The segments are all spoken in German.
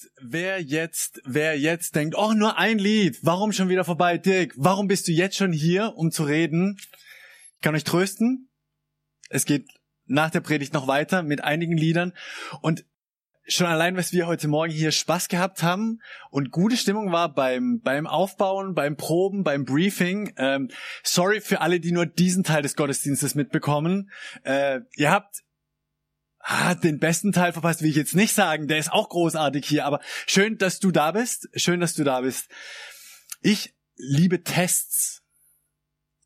Jetzt, wer jetzt, wer jetzt denkt, oh, nur ein Lied, warum schon wieder vorbei? Dirk, warum bist du jetzt schon hier, um zu reden? Ich kann euch trösten. Es geht nach der Predigt noch weiter mit einigen Liedern und schon allein, was wir heute Morgen hier Spaß gehabt haben und gute Stimmung war beim, beim Aufbauen, beim Proben, beim Briefing. Ähm, sorry für alle, die nur diesen Teil des Gottesdienstes mitbekommen. Äh, ihr habt ah, den besten Teil verpasst, will ich jetzt nicht sagen. Der ist auch großartig hier, aber schön, dass du da bist. Schön, dass du da bist. Ich liebe Tests.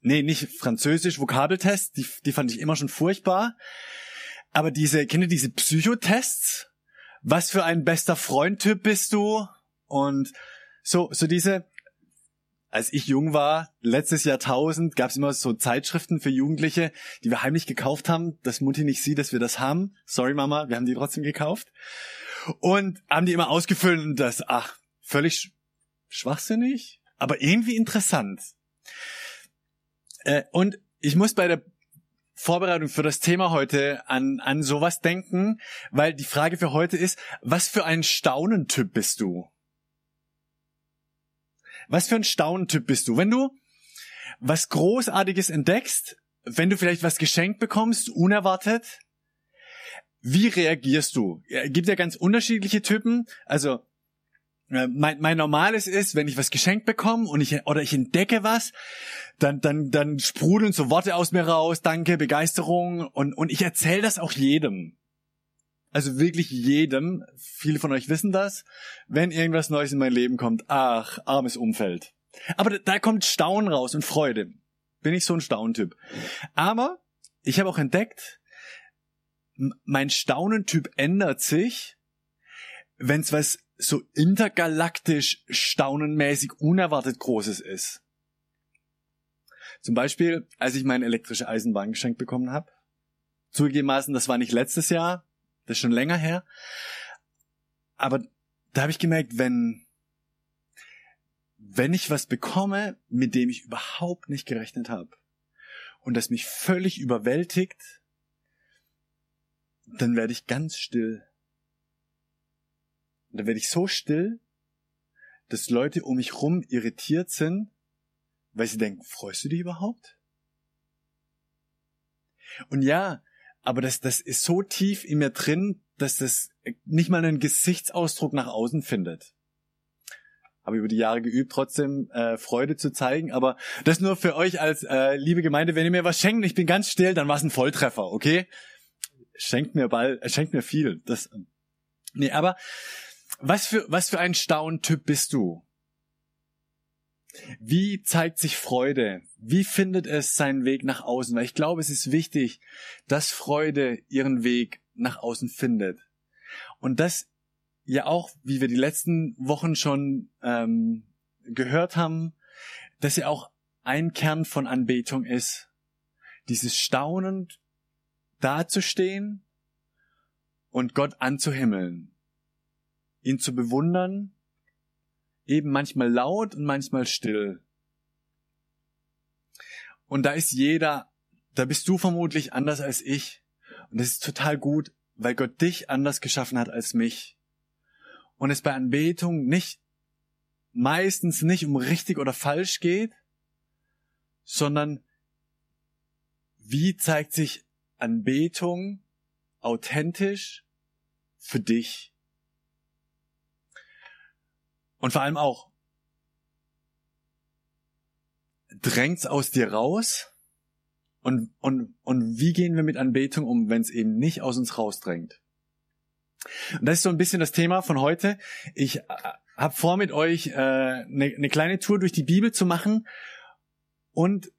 Nee, nicht Französisch, Vokabeltests, die, die fand ich immer schon furchtbar. Aber diese, kennt ihr diese Psychotests? Was für ein bester Freund-Typ bist du? Und so, so diese, als ich jung war, letztes Jahrtausend, gab es immer so Zeitschriften für Jugendliche, die wir heimlich gekauft haben, dass Mutti nicht sieht, dass wir das haben. Sorry Mama, wir haben die trotzdem gekauft. Und haben die immer ausgefüllt und das, ach, völlig schwachsinnig, aber irgendwie interessant. Äh, und ich muss bei der Vorbereitung für das Thema heute an, an sowas denken, weil die Frage für heute ist, was für ein Staunentyp bist du? Was für ein Staunentyp bist du? Wenn du was Großartiges entdeckst, wenn du vielleicht was geschenkt bekommst, unerwartet, wie reagierst du? Es gibt ja ganz unterschiedliche Typen. Also äh, mein, mein normales ist, wenn ich was geschenkt bekomme und ich oder ich entdecke was, dann dann dann sprudeln so Worte aus mir raus, Danke, Begeisterung und und ich erzähle das auch jedem. Also wirklich jedem. Viele von euch wissen das. Wenn irgendwas Neues in mein Leben kommt, ach, armes Umfeld. Aber da, kommt Staunen raus und Freude. Bin ich so ein Stauntyp. Aber ich habe auch entdeckt, mein Staunentyp ändert sich, wenn es was so intergalaktisch staunenmäßig unerwartet Großes ist. Zum Beispiel, als ich meine elektrische Eisenbahn geschenkt bekommen habe. Zugegebenermaßen, das war nicht letztes Jahr, das ist schon länger her. Aber da habe ich gemerkt, wenn, wenn ich was bekomme, mit dem ich überhaupt nicht gerechnet habe und das mich völlig überwältigt, dann werde ich ganz still. Und dann werde ich so still, dass Leute um mich rum irritiert sind, weil sie denken, freust du dich überhaupt? Und ja, aber das, das ist so tief in mir drin, dass das nicht mal einen Gesichtsausdruck nach außen findet. Habe über die Jahre geübt, trotzdem äh, Freude zu zeigen, aber das nur für euch als äh, liebe Gemeinde, wenn ihr mir was schenkt, ich bin ganz still, dann war es ein Volltreffer, okay? Schenkt mir bald, äh, schenkt mir viel. Das, nee, aber was für was für ein Stauntyp bist du? Wie zeigt sich Freude? Wie findet es seinen Weg nach außen? Weil ich glaube, es ist wichtig, dass Freude ihren Weg nach außen findet. Und das ja auch, wie wir die letzten Wochen schon ähm, gehört haben, dass ja auch ein Kern von Anbetung ist. Dieses staunend dazustehen und Gott anzuhimmeln, ihn zu bewundern eben manchmal laut und manchmal still. Und da ist jeder, da bist du vermutlich anders als ich. Und das ist total gut, weil Gott dich anders geschaffen hat als mich. Und es bei Anbetung nicht, meistens nicht um richtig oder falsch geht, sondern wie zeigt sich Anbetung authentisch für dich? Und vor allem auch, drängt's aus dir raus? Und, und, und wie gehen wir mit Anbetung um, wenn es eben nicht aus uns rausdrängt? Und das ist so ein bisschen das Thema von heute. Ich äh, habe vor, mit euch äh, eine, eine kleine Tour durch die Bibel zu machen und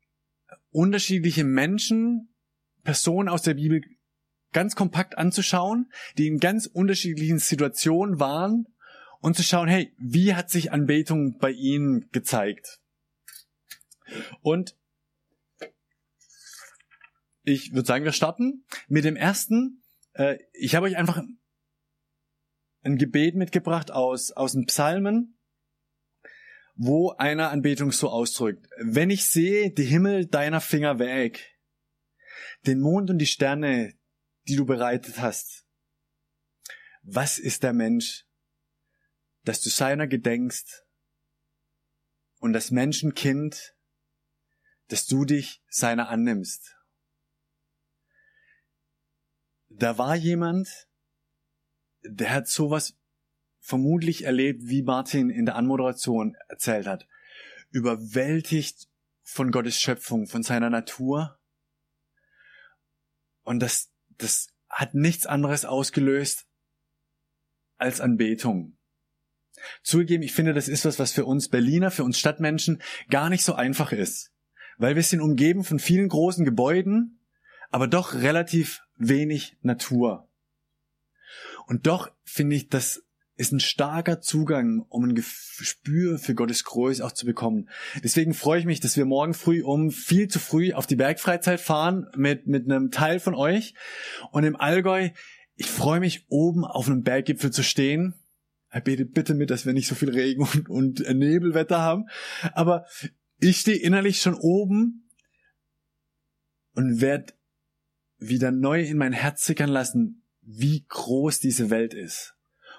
unterschiedliche Menschen, Personen aus der Bibel ganz kompakt anzuschauen, die in ganz unterschiedlichen Situationen waren und zu schauen, hey, wie hat sich Anbetung bei ihnen gezeigt? Und ich würde sagen, wir starten mit dem ersten. Äh, ich habe euch einfach ein Gebet mitgebracht aus, aus den Psalmen, wo einer Anbetung so ausdrückt. Wenn ich sehe die Himmel deiner Finger weg, den Mond und die Sterne, die du bereitet hast, was ist der Mensch, dass du seiner gedenkst und das Menschenkind, dass du dich seiner annimmst? da war jemand, der hat sowas vermutlich erlebt, wie Martin in der Anmoderation erzählt hat. Überwältigt von Gottes Schöpfung, von seiner Natur. Und das, das hat nichts anderes ausgelöst als Anbetung. Zugegeben, ich finde, das ist was, was für uns Berliner, für uns Stadtmenschen gar nicht so einfach ist. Weil wir sind umgeben von vielen großen Gebäuden, aber doch relativ wenig Natur. Und doch finde ich, das ist ein starker Zugang, um ein Gespür für Gottes Größe auch zu bekommen. Deswegen freue ich mich, dass wir morgen früh um viel zu früh auf die Bergfreizeit fahren mit, mit einem Teil von euch. Und im Allgäu, ich freue mich, oben auf einem Berggipfel zu stehen. Betet bitte mit, dass wir nicht so viel Regen und, und Nebelwetter haben. Aber ich stehe innerlich schon oben und werde wieder neu in mein Herz sickern lassen, wie groß diese Welt ist.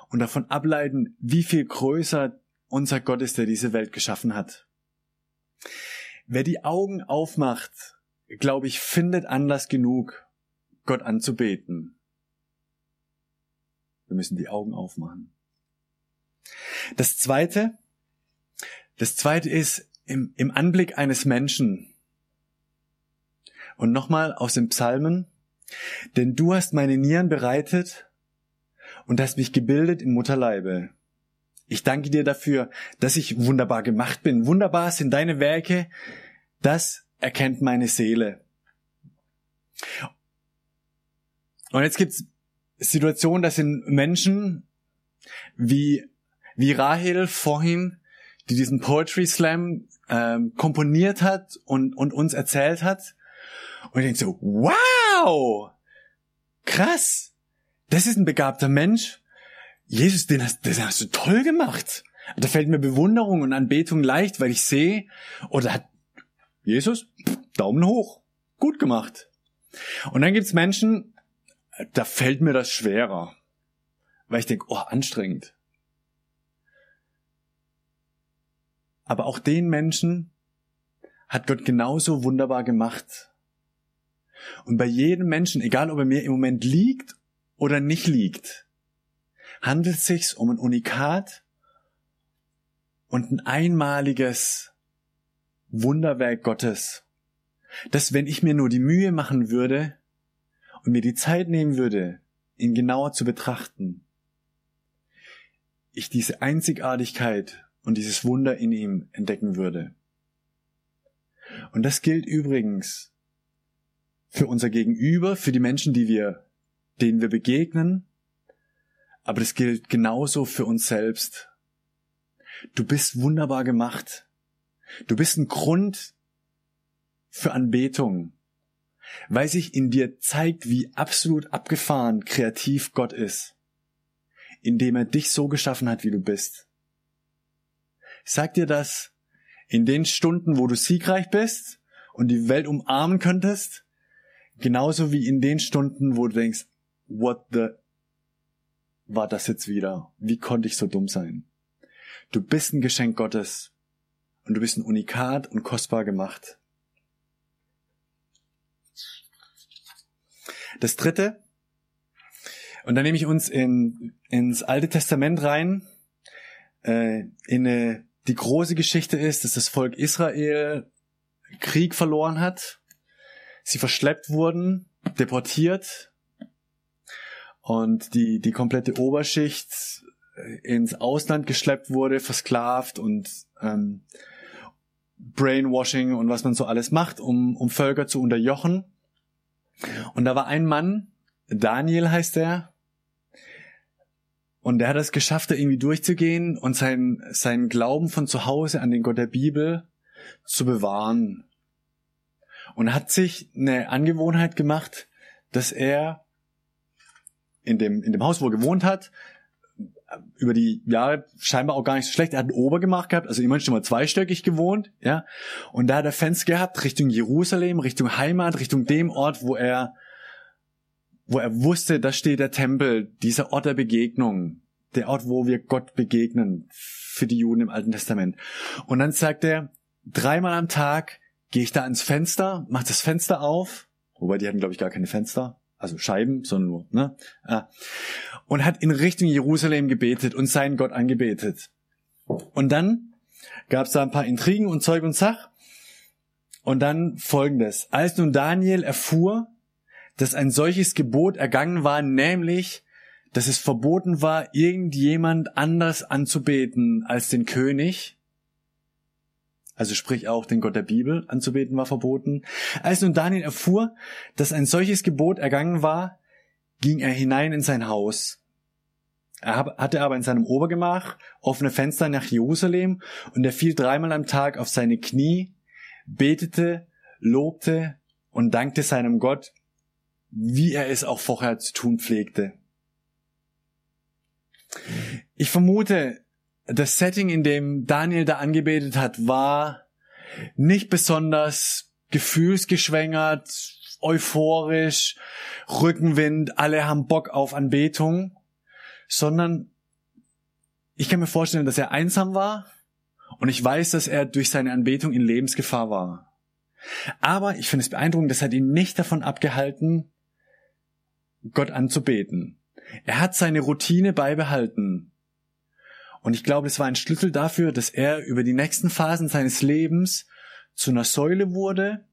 Und davon ableiten, wie viel größer unser Gott ist, der diese Welt geschaffen hat. Wer die Augen aufmacht, glaube ich, findet Anlass genug, Gott anzubeten. Wir müssen die Augen aufmachen. Das zweite, das zweite ist im, im Anblick eines Menschen, und nochmal aus den Psalmen. Denn du hast meine Nieren bereitet und hast mich gebildet im Mutterleibe. Ich danke dir dafür, dass ich wunderbar gemacht bin. Wunderbar sind deine Werke. Das erkennt meine Seele. Und jetzt gibt's Situationen, das sind Menschen wie, wie Rahel vorhin, die diesen Poetry Slam ähm, komponiert hat und, und uns erzählt hat. Und ich denke so, wow, krass, das ist ein begabter Mensch. Jesus, den hast, den hast du toll gemacht. Da fällt mir Bewunderung und Anbetung leicht, weil ich sehe, oder hat Jesus, Daumen hoch, gut gemacht. Und dann gibt's Menschen, da fällt mir das schwerer, weil ich denke, oh, anstrengend. Aber auch den Menschen hat Gott genauso wunderbar gemacht. Und bei jedem Menschen, egal ob er mir im Moment liegt oder nicht liegt, handelt es sich um ein Unikat und ein einmaliges Wunderwerk Gottes, dass wenn ich mir nur die Mühe machen würde und mir die Zeit nehmen würde, ihn genauer zu betrachten, ich diese Einzigartigkeit und dieses Wunder in ihm entdecken würde. Und das gilt übrigens für unser Gegenüber, für die Menschen, die wir, denen wir begegnen. Aber das gilt genauso für uns selbst. Du bist wunderbar gemacht. Du bist ein Grund für Anbetung, weil sich in dir zeigt, wie absolut abgefahren kreativ Gott ist, indem er dich so geschaffen hat, wie du bist. Sag dir das in den Stunden, wo du siegreich bist und die Welt umarmen könntest, Genauso wie in den Stunden, wo du denkst, what the war das jetzt wieder? Wie konnte ich so dumm sein? Du bist ein Geschenk Gottes und du bist ein Unikat und kostbar gemacht. Das dritte, und dann nehme ich uns in, ins Alte Testament rein, äh, in eine, die große Geschichte ist, dass das Volk Israel Krieg verloren hat sie verschleppt wurden, deportiert und die, die komplette Oberschicht äh, ins Ausland geschleppt wurde, versklavt und ähm, Brainwashing und was man so alles macht, um, um Völker zu unterjochen. Und da war ein Mann, Daniel heißt er. Und er hat es geschafft, da irgendwie durchzugehen und seinen, seinen Glauben von zu Hause an den Gott der Bibel zu bewahren. Und hat sich eine Angewohnheit gemacht, dass er in dem, in dem Haus, wo er gewohnt hat, über die Jahre scheinbar auch gar nicht so schlecht. Er hat ein Obergemach gehabt, also immerhin schon mal zweistöckig gewohnt, ja. Und da hat er Fenster gehabt Richtung Jerusalem, Richtung Heimat, Richtung dem Ort, wo er, wo er wusste, da steht der Tempel, dieser Ort der Begegnung, der Ort, wo wir Gott begegnen für die Juden im Alten Testament. Und dann sagt er, dreimal am Tag gehe ich da ans Fenster, mach das Fenster auf, wobei die hatten, glaube ich, gar keine Fenster, also Scheiben, sondern nur, ne? Ja. Und hat in Richtung Jerusalem gebetet und seinen Gott angebetet. Und dann gab es da ein paar Intrigen und Zeug und Sach. Und dann folgendes. Als nun Daniel erfuhr, dass ein solches Gebot ergangen war, nämlich, dass es verboten war, irgendjemand anders anzubeten als den König, also sprich auch den Gott der Bibel anzubeten war verboten. Als nun Daniel erfuhr, dass ein solches Gebot ergangen war, ging er hinein in sein Haus. Er hatte aber in seinem Obergemach offene Fenster nach Jerusalem und er fiel dreimal am Tag auf seine Knie, betete, lobte und dankte seinem Gott, wie er es auch vorher zu tun pflegte. Ich vermute, das Setting, in dem Daniel da angebetet hat, war nicht besonders gefühlsgeschwängert, euphorisch, Rückenwind, alle haben Bock auf Anbetung, sondern ich kann mir vorstellen, dass er einsam war und ich weiß, dass er durch seine Anbetung in Lebensgefahr war. Aber ich finde es beeindruckend, das hat ihn nicht davon abgehalten, Gott anzubeten. Er hat seine Routine beibehalten. Und ich glaube, es war ein Schlüssel dafür, dass er über die nächsten Phasen seines Lebens zu einer Säule wurde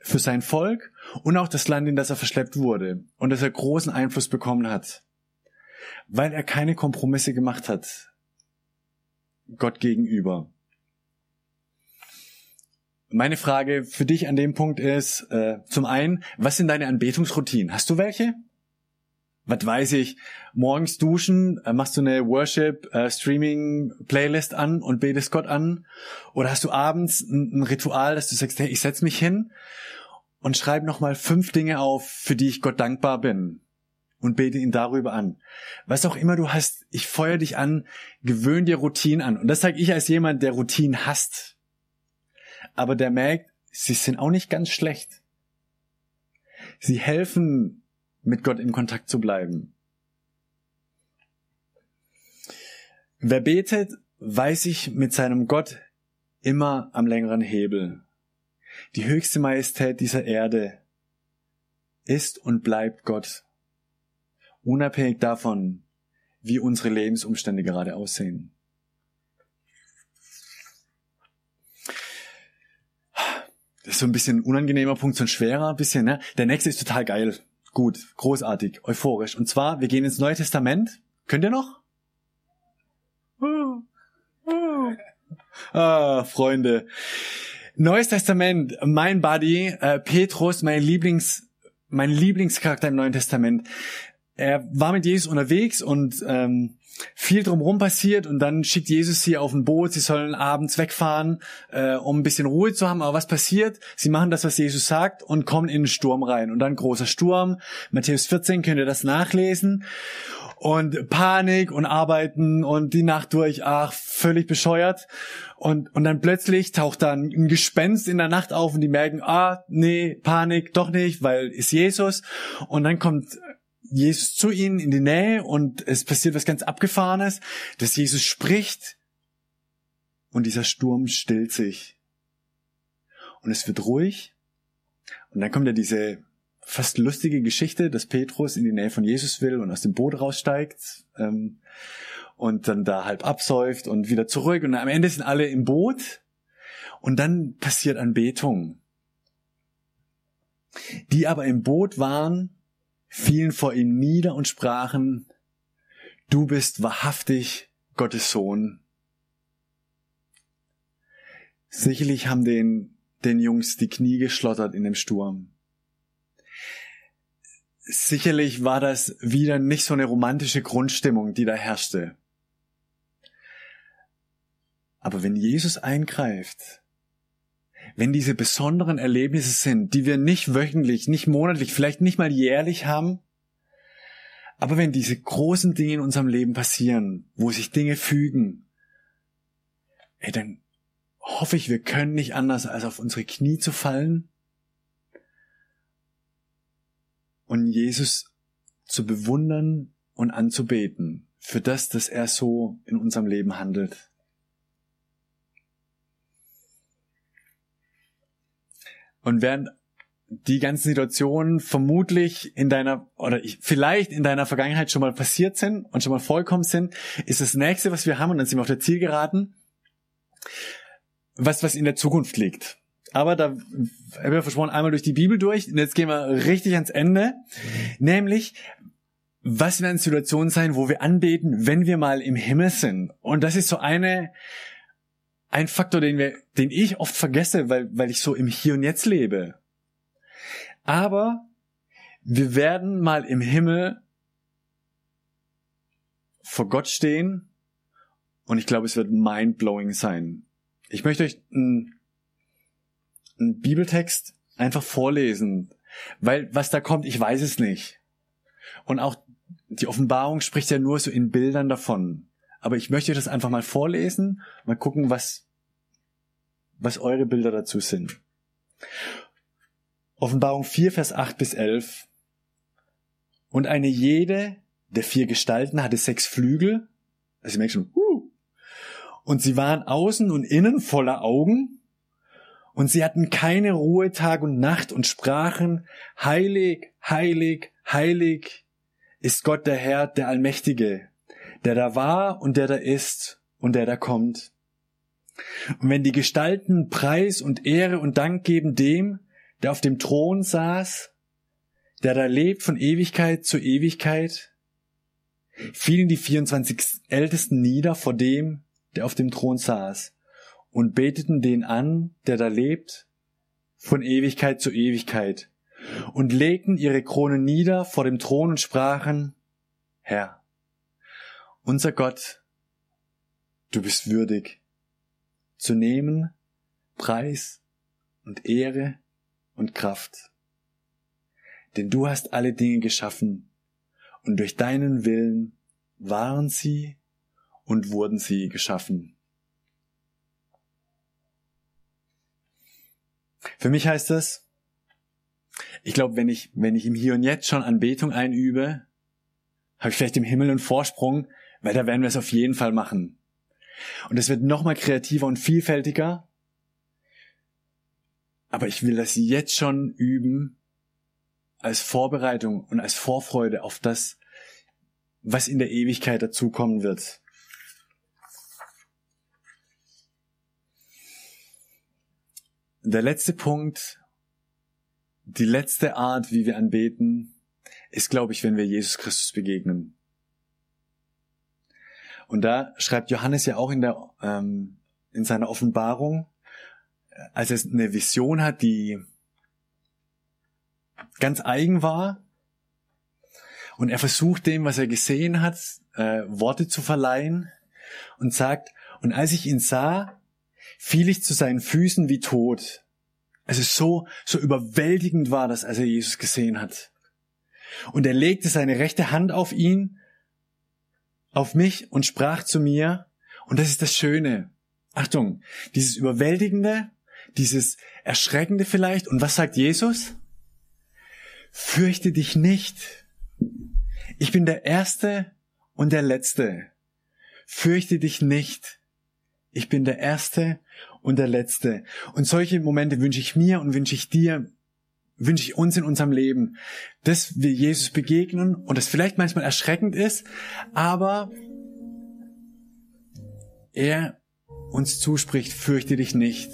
für sein Volk und auch das Land, in das er verschleppt wurde und dass er großen Einfluss bekommen hat, weil er keine Kompromisse gemacht hat Gott gegenüber. Meine Frage für dich an dem Punkt ist, äh, zum einen, was sind deine Anbetungsroutinen? Hast du welche? Was weiß ich, morgens duschen, äh, machst du eine Worship äh, an und betest Gott an oder hast du abends ein, Ritual, dass du sagst, hey, ich setz mich hin und schreib noch mal fünf Dinge auf, für die ich Gott dankbar bin und bete ihn darüber an. Was auch immer du hast, ich feuer dich an, gewöhn dir Routinen an und das sage ich als jemand, der Routinen hasst. Aber der merkt, sie sind auch nicht ganz schlecht. Sie helfen mit Gott im Kontakt zu bleiben. Wer betet, weiß sich mit seinem Gott immer am längeren Hebel. Die höchste Majestät dieser Erde ist und bleibt Gott, unabhängig davon, wie unsere Lebensumstände gerade aussehen. Das ist so ein bisschen ein unangenehmer Punkt, so ein schwerer bisschen, ne? Der nächste ist total geil. Gut, großartig, euphorisch. Und zwar, wir gehen ins Neue Testament. Könnt ihr noch? Ah, Freunde. Neues Testament, mein Buddy, äh, Petrus, mein Lieblings, mein Lieblingscharakter im Neuen Testament. Er war mit Jesus unterwegs und ähm, viel drumherum passiert und dann schickt Jesus sie auf ein Boot, sie sollen abends wegfahren, äh, um ein bisschen Ruhe zu haben. Aber was passiert? Sie machen das, was Jesus sagt und kommen in den Sturm rein. Und dann großer Sturm. Matthäus 14 könnt ihr das nachlesen. Und Panik und Arbeiten und die Nacht durch, ach, völlig bescheuert. Und, und dann plötzlich taucht dann ein Gespenst in der Nacht auf und die merken, ah, nee, Panik, doch nicht, weil ist Jesus. Und dann kommt Jesus zu ihnen in die Nähe und es passiert was ganz Abgefahrenes, dass Jesus spricht und dieser Sturm stillt sich. Und es wird ruhig. Und dann kommt ja diese fast lustige Geschichte, dass Petrus in die Nähe von Jesus will und aus dem Boot raussteigt ähm, und dann da halb absäuft und wieder zurück. Und am Ende sind alle im Boot und dann passiert Anbetung. Die aber im Boot waren, fielen vor ihm nieder und sprachen, du bist wahrhaftig Gottes Sohn. Sicherlich haben den, den Jungs die Knie geschlottert in dem Sturm. sicherlich war das wieder nicht so eine romantische Grundstimmung, die da herrschte. Aber wenn Jesus eingreift, wenn diese besonderen Erlebnisse sind, die wir nicht wöchentlich, nicht monatlich, vielleicht nicht mal jährlich haben, aber wenn diese großen Dinge in unserem Leben passieren, wo sich Dinge fügen, ey, dann hoffe ich, wir können nicht anders, als auf unsere Knie zu fallen und Jesus zu bewundern und anzubeten für das, dass er so in unserem Leben handelt. Und während die ganzen Situationen vermutlich in deiner oder vielleicht in deiner Vergangenheit schon mal passiert sind und schon mal vollkommen sind, ist das nächste, was wir haben, und dann sind wir auf der Zielgeraden, was, was in der Zukunft liegt. Aber da haben wir versprochen, einmal durch die Bibel durch. Und jetzt gehen wir richtig ans Ende. Nämlich, was werden Situationen sein, wo wir anbeten, wenn wir mal im Himmel sind? Und das ist so eine, ein Faktor, den wir, den ich oft vergesse, weil, weil ich so im Hier und Jetzt lebe. Aber wir werden mal im Himmel vor Gott stehen und ich glaube, es wird mind-blowing sein. Ich möchte euch einen, einen Bibeltext einfach vorlesen, weil was da kommt, ich weiß es nicht. Und auch die Offenbarung spricht ja nur so in Bildern davon. Aber ich möchte das einfach mal vorlesen, mal gucken, was, was eure Bilder dazu sind. Offenbarung 4, Vers 8 bis 11. Und eine jede der vier Gestalten hatte sechs Flügel. Also ich merke schon, uh. Und sie waren außen und innen voller Augen. Und sie hatten keine Ruhe Tag und Nacht und sprachen, heilig, heilig, heilig ist Gott der Herr, der Allmächtige, der da war und der da ist und der da kommt. Und wenn die Gestalten Preis und Ehre und Dank geben dem, der auf dem Thron saß, der da lebt von Ewigkeit zu Ewigkeit, fielen die 24 Ältesten nieder vor dem, der auf dem Thron saß, und beteten den an, der da lebt, von Ewigkeit zu Ewigkeit, und legten ihre Krone nieder vor dem Thron und sprachen, Herr, unser Gott, du bist würdig, zu nehmen Preis und Ehre und Kraft. Denn du hast alle Dinge geschaffen, und durch deinen Willen waren sie und wurden sie geschaffen. Für mich heißt das, ich glaube, wenn ich, wenn ich im Hier und Jetzt schon Anbetung einübe, habe ich vielleicht im Himmel einen Vorsprung, weil da werden wir es auf jeden Fall machen. Und es wird nochmal kreativer und vielfältiger, aber ich will das jetzt schon üben als Vorbereitung und als Vorfreude auf das, was in der Ewigkeit dazukommen wird. Der letzte Punkt, die letzte Art, wie wir anbeten, ist, glaube ich, wenn wir Jesus Christus begegnen. Und da schreibt Johannes ja auch in der ähm, in seiner Offenbarung, als er eine Vision hat, die ganz eigen war. Und er versucht dem, was er gesehen hat, äh, Worte zu verleihen und sagt, und als ich ihn sah, fiel ich zu seinen Füßen wie tot. Also so, so überwältigend war das, als er Jesus gesehen hat. Und er legte seine rechte Hand auf ihn, auf mich und sprach zu mir, und das ist das Schöne. Achtung, dieses Überwältigende dieses Erschreckende vielleicht. Und was sagt Jesus? Fürchte dich nicht. Ich bin der Erste und der Letzte. Fürchte dich nicht. Ich bin der Erste und der Letzte. Und solche Momente wünsche ich mir und wünsche ich dir, wünsche ich uns in unserem Leben, dass wir Jesus begegnen und das vielleicht manchmal erschreckend ist, aber er uns zuspricht, fürchte dich nicht.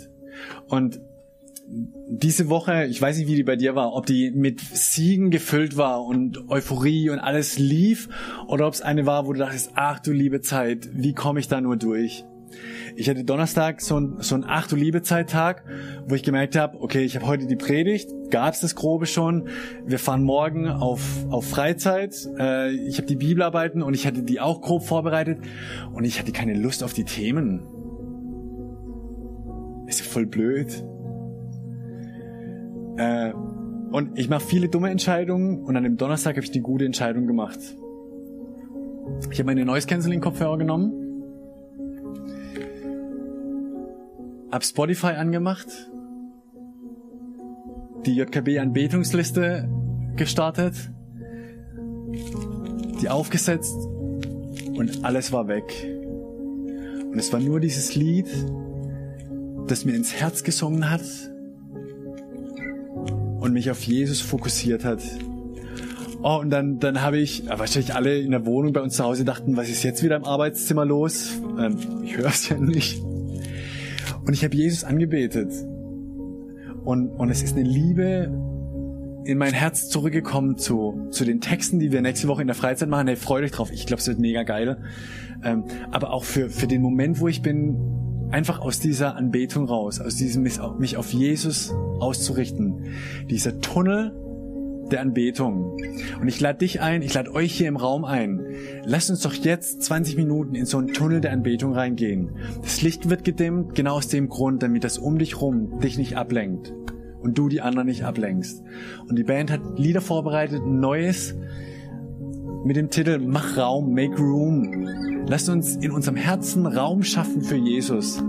Und diese Woche, ich weiß nicht, wie die bei dir war, ob die mit Siegen gefüllt war und Euphorie und alles lief, oder ob es eine war, wo du dachtest, ach du liebe Zeit, wie komme ich da nur durch? Ich hatte Donnerstag so ein, so ein Ach du Liebe-Zeit-Tag, wo ich gemerkt habe, okay, ich habe heute die Predigt, gab's das Grobe schon, wir fahren morgen auf, auf Freizeit, äh, ich habe die Bibelarbeiten und ich hatte die auch grob vorbereitet und ich hatte keine Lust auf die Themen. Ist ja voll blöd. Äh, und ich mache viele dumme Entscheidungen und an dem Donnerstag habe ich die gute Entscheidung gemacht. Ich habe meine Noise Cancelling Kopfhörer genommen, habe Spotify angemacht, die JKB Anbetungsliste gestartet, die aufgesetzt und alles war weg. Und es war nur dieses Lied, das mir ins Herz gesungen hat und mich auf Jesus fokussiert hat. Oh, und dann, dann habe ich, wahrscheinlich alle in der Wohnung bei uns zu Hause dachten, was ist jetzt wieder im Arbeitszimmer los? Ähm, ich höre es ja nicht. Und ich habe Jesus angebetet. Und, und es ist eine Liebe in mein Herz zurückgekommen zu, zu den Texten, die wir nächste Woche in der Freizeit machen. Hey, freut euch drauf. Ich glaube, es wird mega geil. Ähm, aber auch für, für den Moment, wo ich bin, einfach aus dieser Anbetung raus, aus diesem mich auf Jesus auszurichten. Dieser Tunnel der Anbetung. Und ich lade dich ein, ich lade euch hier im Raum ein. Lasst uns doch jetzt 20 Minuten in so einen Tunnel der Anbetung reingehen. Das Licht wird gedimmt, genau aus dem Grund, damit das um dich rum dich nicht ablenkt und du die anderen nicht ablenkst. Und die Band hat Lieder vorbereitet, ein neues mit dem Titel Mach Raum, Make Room. Lasst uns in unserem Herzen Raum schaffen für Jesus,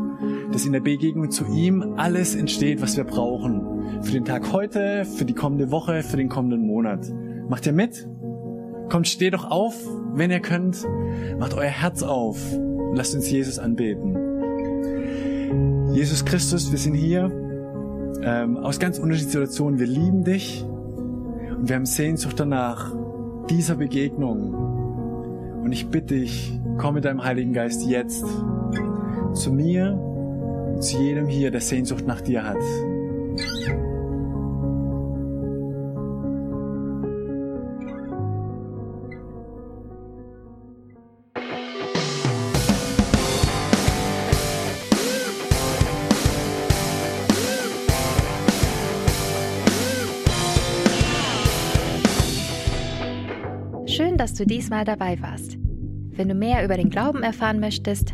dass in der Begegnung zu ihm alles entsteht, was wir brauchen. Für den Tag heute, für die kommende Woche, für den kommenden Monat. Macht ihr mit? Kommt, steht doch auf, wenn ihr könnt. Macht euer Herz auf und lasst uns Jesus anbeten. Jesus Christus, wir sind hier ähm, aus ganz unterschiedlichen Situationen. Wir lieben dich und wir haben Sehnsucht danach, dieser Begegnung. Und ich bitte dich, komm mit deinem Heiligen Geist jetzt zu mir, zu jedem hier, der Sehnsucht nach dir hat. Schön, dass du diesmal dabei warst. Wenn du mehr über den Glauben erfahren möchtest,